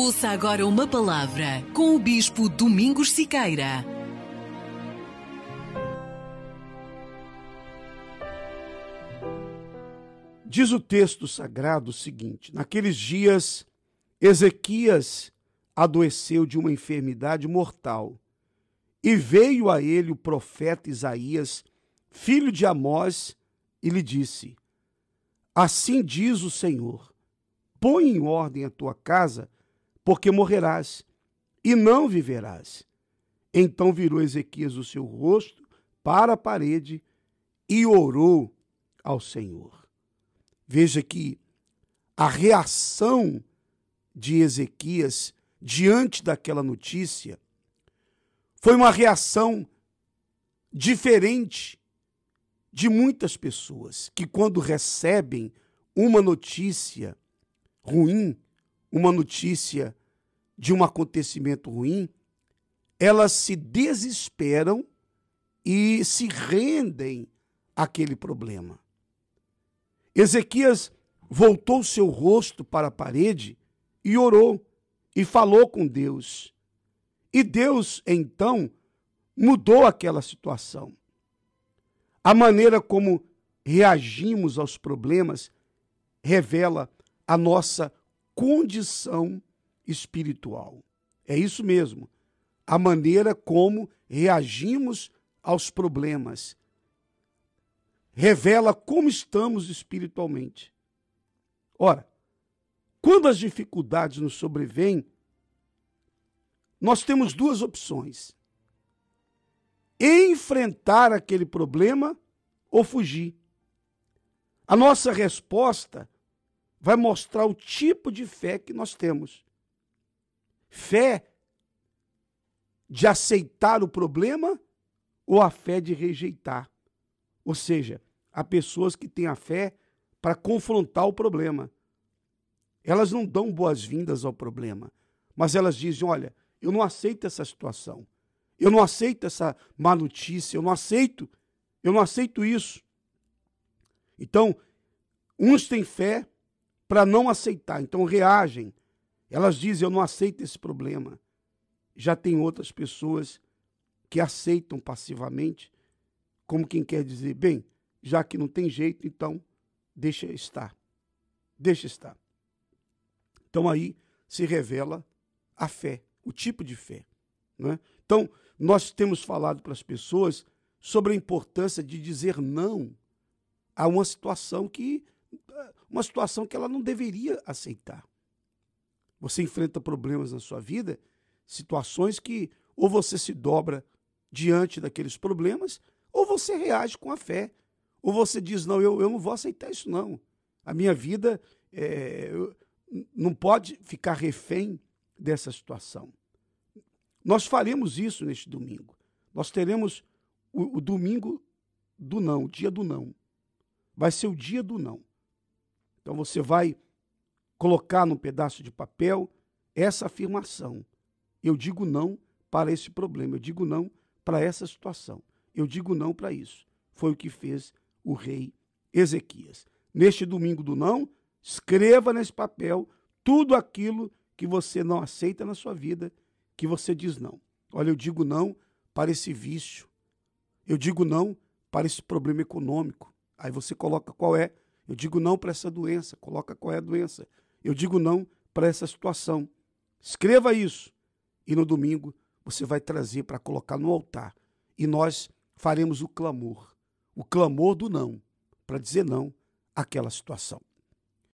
Ouça agora uma palavra com o Bispo Domingos Siqueira. Diz o texto sagrado o seguinte: Naqueles dias, Ezequias adoeceu de uma enfermidade mortal, e veio a ele o profeta Isaías, filho de Amós, e lhe disse: Assim diz o Senhor: Põe em ordem a tua casa porque morrerás e não viverás. Então virou Ezequias o seu rosto para a parede e orou ao Senhor. Veja que a reação de Ezequias diante daquela notícia foi uma reação diferente de muitas pessoas que, quando recebem uma notícia ruim, uma notícia de um acontecimento ruim, elas se desesperam e se rendem àquele problema. Ezequias voltou seu rosto para a parede e orou e falou com Deus. E Deus, então, mudou aquela situação. A maneira como reagimos aos problemas revela a nossa condição espiritual. É isso mesmo. A maneira como reagimos aos problemas revela como estamos espiritualmente. Ora, quando as dificuldades nos sobrevêm, nós temos duas opções: enfrentar aquele problema ou fugir. A nossa resposta vai mostrar o tipo de fé que nós temos. Fé de aceitar o problema ou a fé de rejeitar. Ou seja, há pessoas que têm a fé para confrontar o problema. Elas não dão boas-vindas ao problema, mas elas dizem: olha, eu não aceito essa situação, eu não aceito essa má notícia, eu não aceito, eu não aceito isso. Então, uns têm fé para não aceitar, então reagem elas dizem: Eu não aceito esse problema. Já tem outras pessoas que aceitam passivamente, como quem quer dizer: Bem, já que não tem jeito, então deixa estar. Deixa estar. Então aí se revela a fé, o tipo de fé. Né? Então, nós temos falado para as pessoas sobre a importância de dizer não a uma situação que uma situação que ela não deveria aceitar. Você enfrenta problemas na sua vida, situações que ou você se dobra diante daqueles problemas, ou você reage com a fé. Ou você diz: Não, eu, eu não vou aceitar isso, não. A minha vida é, não pode ficar refém dessa situação. Nós faremos isso neste domingo. Nós teremos o, o domingo do não, o dia do não. Vai ser o dia do não. Então você vai colocar num pedaço de papel essa afirmação. Eu digo não para esse problema, eu digo não para essa situação, eu digo não para isso. Foi o que fez o rei Ezequias. Neste domingo do não, escreva nesse papel tudo aquilo que você não aceita na sua vida, que você diz não. Olha, eu digo não para esse vício. Eu digo não para esse problema econômico. Aí você coloca qual é. Eu digo não para essa doença. Coloca qual é a doença. Eu digo não para essa situação. Escreva isso. E no domingo você vai trazer para colocar no altar. E nós faremos o clamor o clamor do não para dizer não àquela situação.